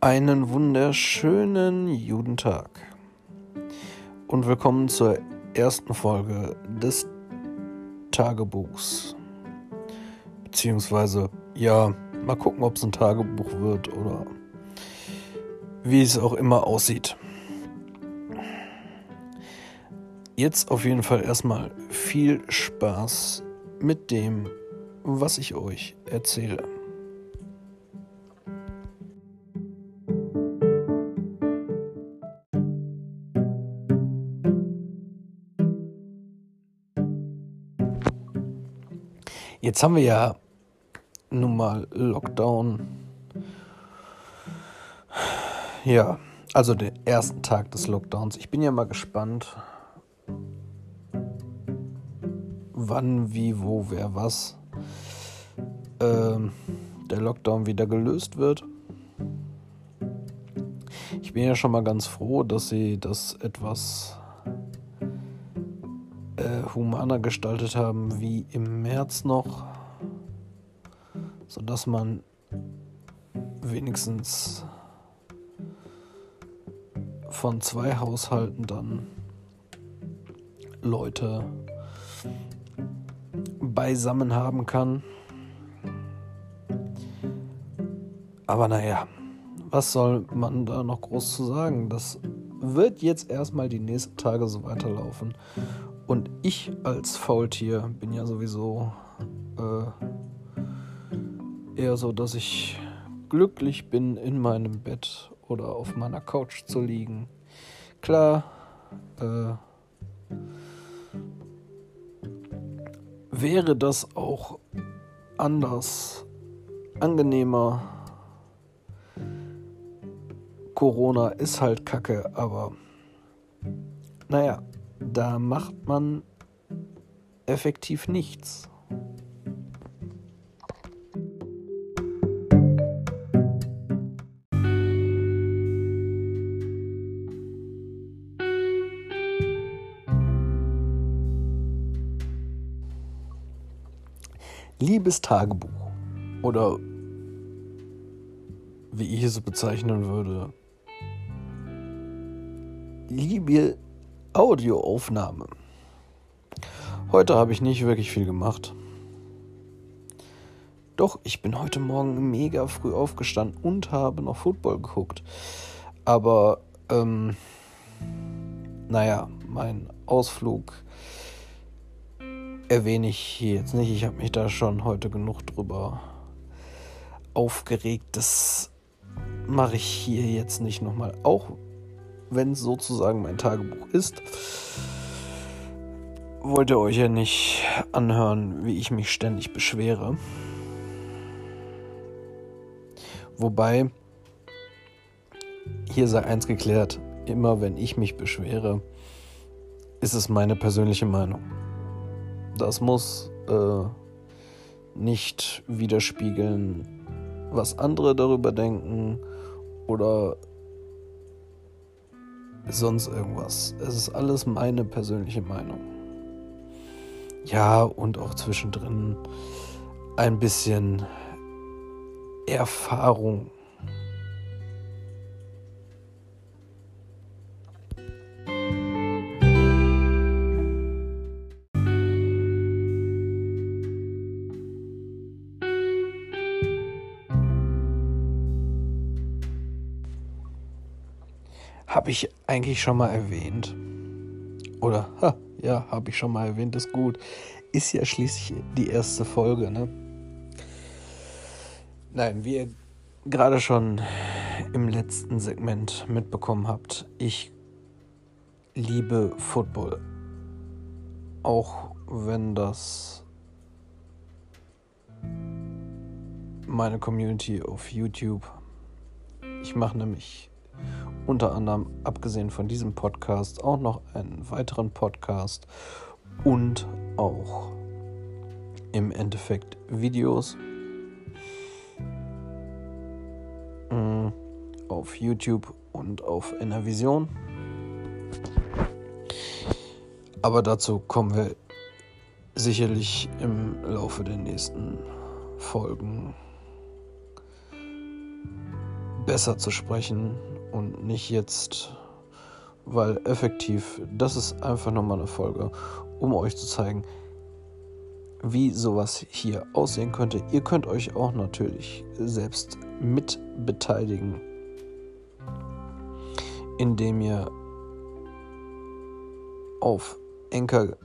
Einen wunderschönen Judentag und willkommen zur ersten Folge des Tagebuchs. Beziehungsweise, ja, mal gucken, ob es ein Tagebuch wird oder wie es auch immer aussieht. Jetzt auf jeden Fall erstmal viel Spaß mit dem, was ich euch erzähle. Jetzt haben wir ja nun mal Lockdown. Ja, also den ersten Tag des Lockdowns. Ich bin ja mal gespannt, wann, wie, wo, wer, was ähm, der Lockdown wieder gelöst wird. Ich bin ja schon mal ganz froh, dass sie das etwas äh, humaner gestaltet haben wie im März noch, sodass man wenigstens von zwei Haushalten dann Leute beisammen haben kann. Aber naja, was soll man da noch groß zu sagen? Das wird jetzt erstmal die nächsten Tage so weiterlaufen. Und ich als Faultier bin ja sowieso äh, eher so, dass ich glücklich bin, in meinem Bett oder auf meiner Couch zu liegen. Klar, äh, wäre das auch anders, angenehmer. Corona ist halt kacke, aber naja, da macht man effektiv nichts. Liebes Tagebuch oder wie ich es bezeichnen würde, liebe Audioaufnahme. Heute habe ich nicht wirklich viel gemacht. Doch, ich bin heute Morgen mega früh aufgestanden und habe noch Football geguckt. Aber, ähm, naja, mein Ausflug erwähne ich hier jetzt nicht. Ich habe mich da schon heute genug drüber aufgeregt. Das mache ich hier jetzt nicht nochmal. Auch wenn es sozusagen mein Tagebuch ist, wollt ihr euch ja nicht anhören, wie ich mich ständig beschwere. Wobei, hier sei eins geklärt, immer wenn ich mich beschwere, ist es meine persönliche Meinung. Das muss äh, nicht widerspiegeln, was andere darüber denken oder sonst irgendwas. Es ist alles meine persönliche Meinung. Ja, und auch zwischendrin ein bisschen Erfahrung Habe ich eigentlich schon mal erwähnt. Oder, ha, ja, habe ich schon mal erwähnt, ist gut. Ist ja schließlich die erste Folge, ne? Nein, wie ihr gerade schon im letzten Segment mitbekommen habt, ich liebe Football. Auch wenn das meine Community auf YouTube. Ich mache nämlich unter anderem, abgesehen von diesem Podcast, auch noch einen weiteren Podcast und auch im Endeffekt Videos mm, auf YouTube und auf Enervision. Aber dazu kommen wir sicherlich im Laufe der nächsten Folgen besser zu sprechen und nicht jetzt, weil effektiv, das ist einfach nur mal eine Folge, um euch zu zeigen, wie sowas hier aussehen könnte. Ihr könnt euch auch natürlich selbst mit beteiligen, indem ihr auf Enker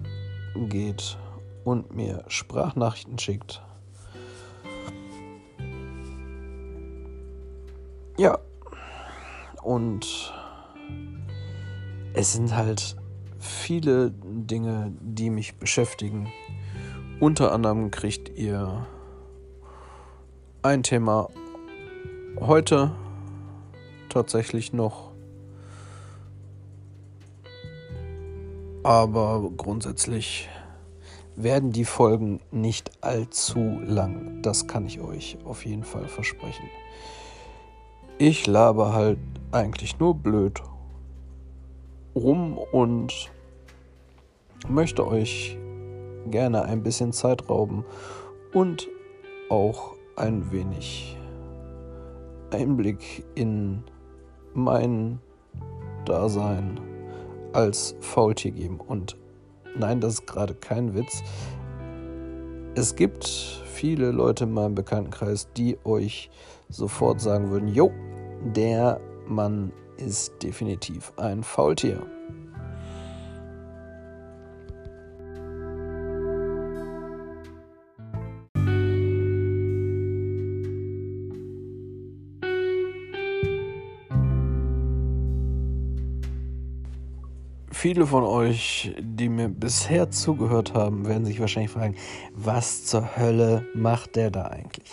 geht und mir Sprachnachrichten schickt. Und es sind halt viele Dinge, die mich beschäftigen. Unter anderem kriegt ihr ein Thema heute tatsächlich noch. Aber grundsätzlich werden die Folgen nicht allzu lang. Das kann ich euch auf jeden Fall versprechen. Ich laber halt eigentlich nur blöd rum und möchte euch gerne ein bisschen Zeit rauben und auch ein wenig Einblick in mein Dasein als Faultier geben. Und nein, das ist gerade kein Witz. Es gibt viele Leute in meinem Bekanntenkreis, die euch sofort sagen würden, jo, der Mann ist definitiv ein Faultier. Viele von euch, die mir bisher zugehört haben, werden sich wahrscheinlich fragen, was zur Hölle macht der da eigentlich?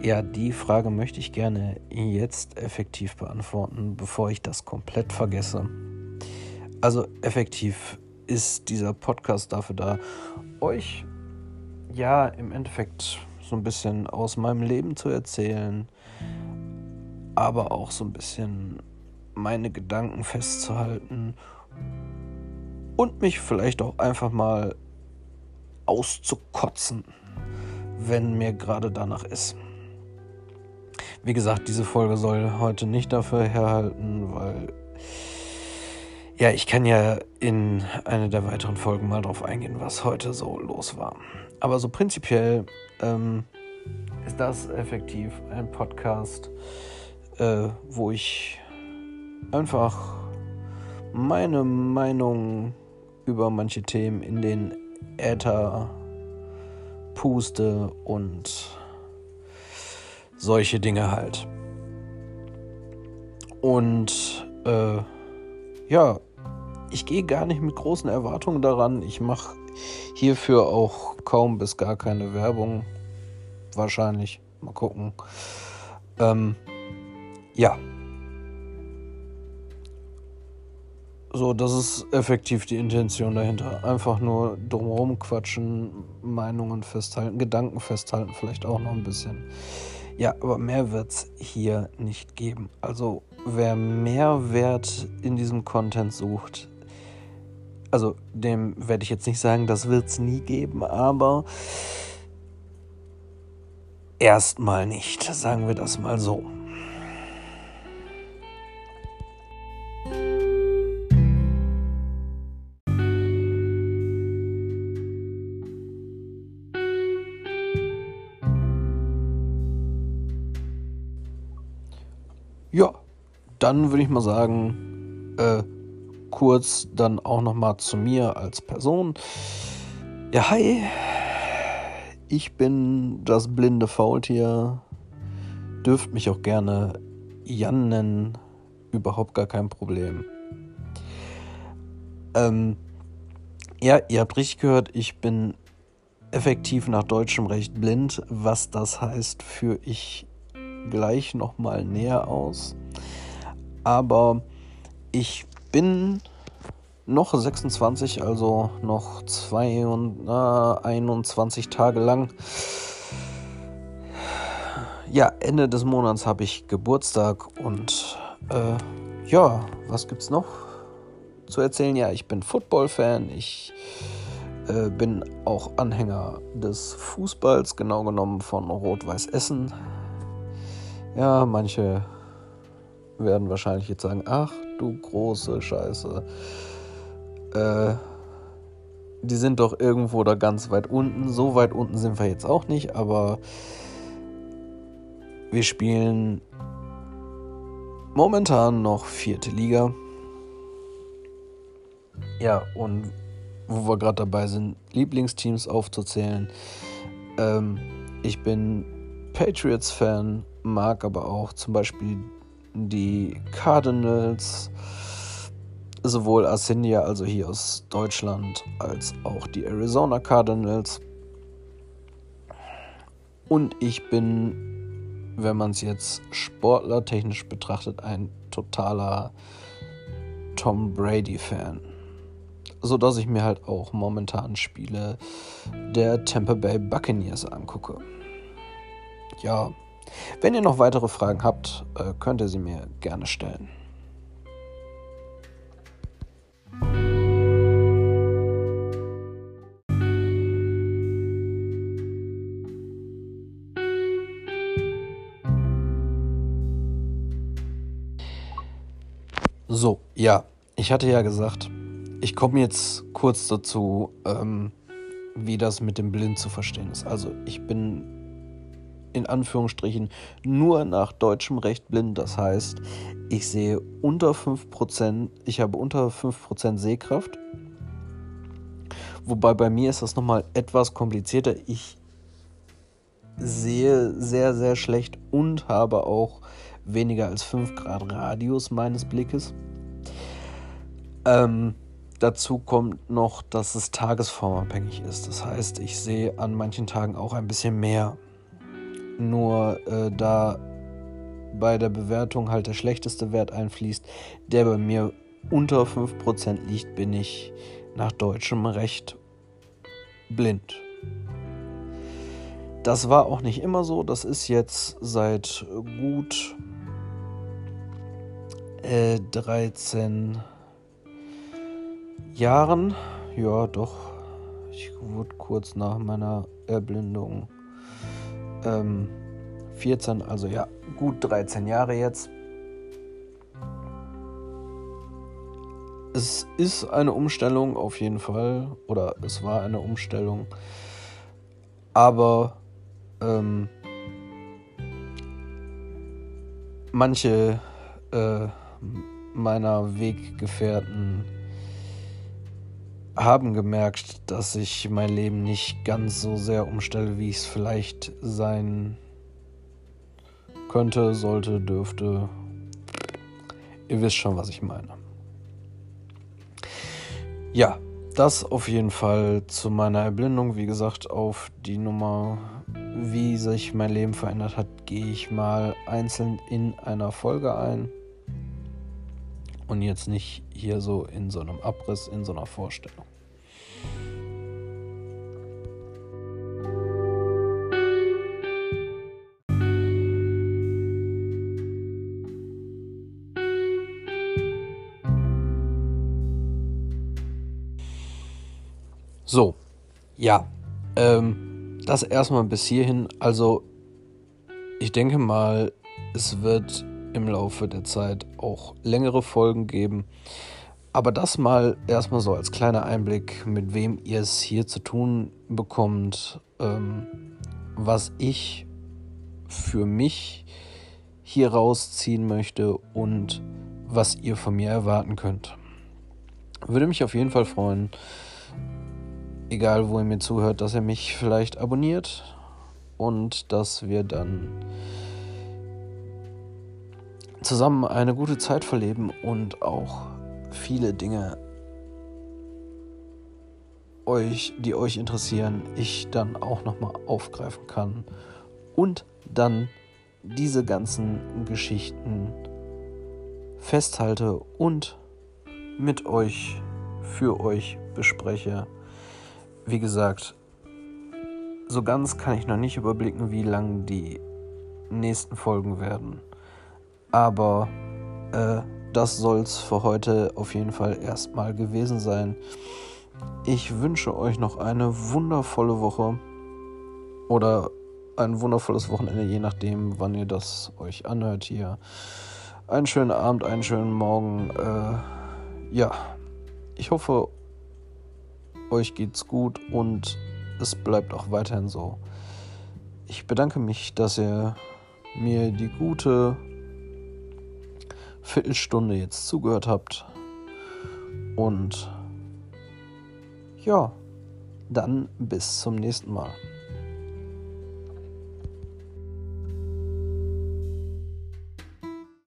Ja, die Frage möchte ich gerne jetzt effektiv beantworten, bevor ich das komplett vergesse. Also effektiv ist dieser Podcast dafür da, euch ja im Endeffekt so ein bisschen aus meinem Leben zu erzählen, aber auch so ein bisschen meine Gedanken festzuhalten und mich vielleicht auch einfach mal auszukotzen, wenn mir gerade danach ist. Wie gesagt, diese Folge soll heute nicht dafür herhalten, weil ja, ich kann ja in einer der weiteren Folgen mal drauf eingehen, was heute so los war. Aber so prinzipiell ähm, ist das effektiv ein Podcast, äh, wo ich einfach meine Meinung über manche Themen in den Äther puste und solche Dinge halt. Und äh, ja, ich gehe gar nicht mit großen Erwartungen daran. Ich mache hierfür auch kaum bis gar keine Werbung. Wahrscheinlich. Mal gucken. Ähm, ja. So, das ist effektiv die Intention dahinter. Einfach nur drumherum quatschen, Meinungen festhalten, Gedanken festhalten, vielleicht auch noch ein bisschen. Ja, aber mehr wird es hier nicht geben. Also wer Mehrwert in diesem Content sucht, also dem werde ich jetzt nicht sagen, das wird es nie geben, aber erstmal nicht, sagen wir das mal so. Dann würde ich mal sagen, äh, kurz dann auch noch mal zu mir als Person. Ja, hi. Ich bin das blinde Faultier. Dürft mich auch gerne Jan nennen. Überhaupt gar kein Problem. Ähm, ja, ihr habt richtig gehört, ich bin effektiv nach deutschem Recht blind. Was das heißt, führe ich gleich nochmal näher aus. Aber ich bin noch 26, also noch zwei und, äh, 21 Tage lang. Ja, Ende des Monats habe ich Geburtstag und äh, ja, was gibt's noch zu erzählen? Ja, ich bin Football-Fan, ich äh, bin auch Anhänger des Fußballs, genau genommen von Rot-Weiß Essen. Ja, manche werden wahrscheinlich jetzt sagen, ach du große Scheiße. Äh, die sind doch irgendwo da ganz weit unten. So weit unten sind wir jetzt auch nicht, aber wir spielen momentan noch vierte Liga. Ja, und wo wir gerade dabei sind, Lieblingsteams aufzuzählen. Ähm, ich bin Patriots-Fan, mag aber auch zum Beispiel die Cardinals, sowohl Arsenio, also hier aus Deutschland, als auch die Arizona Cardinals. Und ich bin, wenn man es jetzt sportlertechnisch betrachtet, ein totaler Tom Brady-Fan. Sodass ich mir halt auch momentan Spiele der Tampa Bay Buccaneers angucke. Ja, wenn ihr noch weitere Fragen habt, äh, könnt ihr sie mir gerne stellen. So, ja, ich hatte ja gesagt, ich komme jetzt kurz dazu, ähm, wie das mit dem Blind zu verstehen ist. Also ich bin in Anführungsstrichen nur nach deutschem Recht blind. Das heißt, ich sehe unter 5%, ich habe unter 5% Sehkraft. Wobei bei mir ist das nochmal etwas komplizierter. Ich sehe sehr, sehr schlecht und habe auch weniger als 5 Grad Radius meines Blickes. Ähm, dazu kommt noch, dass es tagesformabhängig ist. Das heißt, ich sehe an manchen Tagen auch ein bisschen mehr. Nur äh, da bei der Bewertung halt der schlechteste Wert einfließt, der bei mir unter 5% liegt, bin ich nach deutschem Recht blind. Das war auch nicht immer so. Das ist jetzt seit gut äh, 13 Jahren, ja doch, ich wurde kurz nach meiner Erblindung ähm, 14, also ja, gut 13 Jahre jetzt. Es ist eine Umstellung auf jeden Fall, oder es war eine Umstellung, aber ähm, manche äh, meiner Weggefährten haben gemerkt, dass ich mein Leben nicht ganz so sehr umstelle, wie ich es vielleicht sein könnte, sollte, dürfte. Ihr wisst schon, was ich meine. Ja, das auf jeden Fall zu meiner Erblindung. Wie gesagt, auf die Nummer, wie sich mein Leben verändert hat, gehe ich mal einzeln in einer Folge ein und jetzt nicht hier so in so einem Abriss, in so einer Vorstellung. So, ja, ähm, das erstmal bis hierhin. Also, ich denke mal, es wird im Laufe der Zeit auch längere Folgen geben. Aber das mal erstmal so als kleiner Einblick, mit wem ihr es hier zu tun bekommt, ähm, was ich für mich hier rausziehen möchte und was ihr von mir erwarten könnt. Würde mich auf jeden Fall freuen, egal wo ihr mir zuhört, dass ihr mich vielleicht abonniert und dass wir dann zusammen eine gute Zeit verleben und auch viele Dinge euch, die euch interessieren, ich dann auch nochmal aufgreifen kann und dann diese ganzen Geschichten festhalte und mit euch, für euch bespreche. Wie gesagt, so ganz kann ich noch nicht überblicken, wie lang die nächsten Folgen werden. Aber äh, das soll es für heute auf jeden Fall erstmal gewesen sein. Ich wünsche euch noch eine wundervolle Woche oder ein wundervolles Wochenende, je nachdem, wann ihr das euch anhört hier. einen schönen Abend, einen schönen Morgen. Äh, ja, ich hoffe, euch geht's gut und es bleibt auch weiterhin so. Ich bedanke mich, dass ihr mir die gute Viertelstunde jetzt zugehört habt. Und ja, dann bis zum nächsten Mal.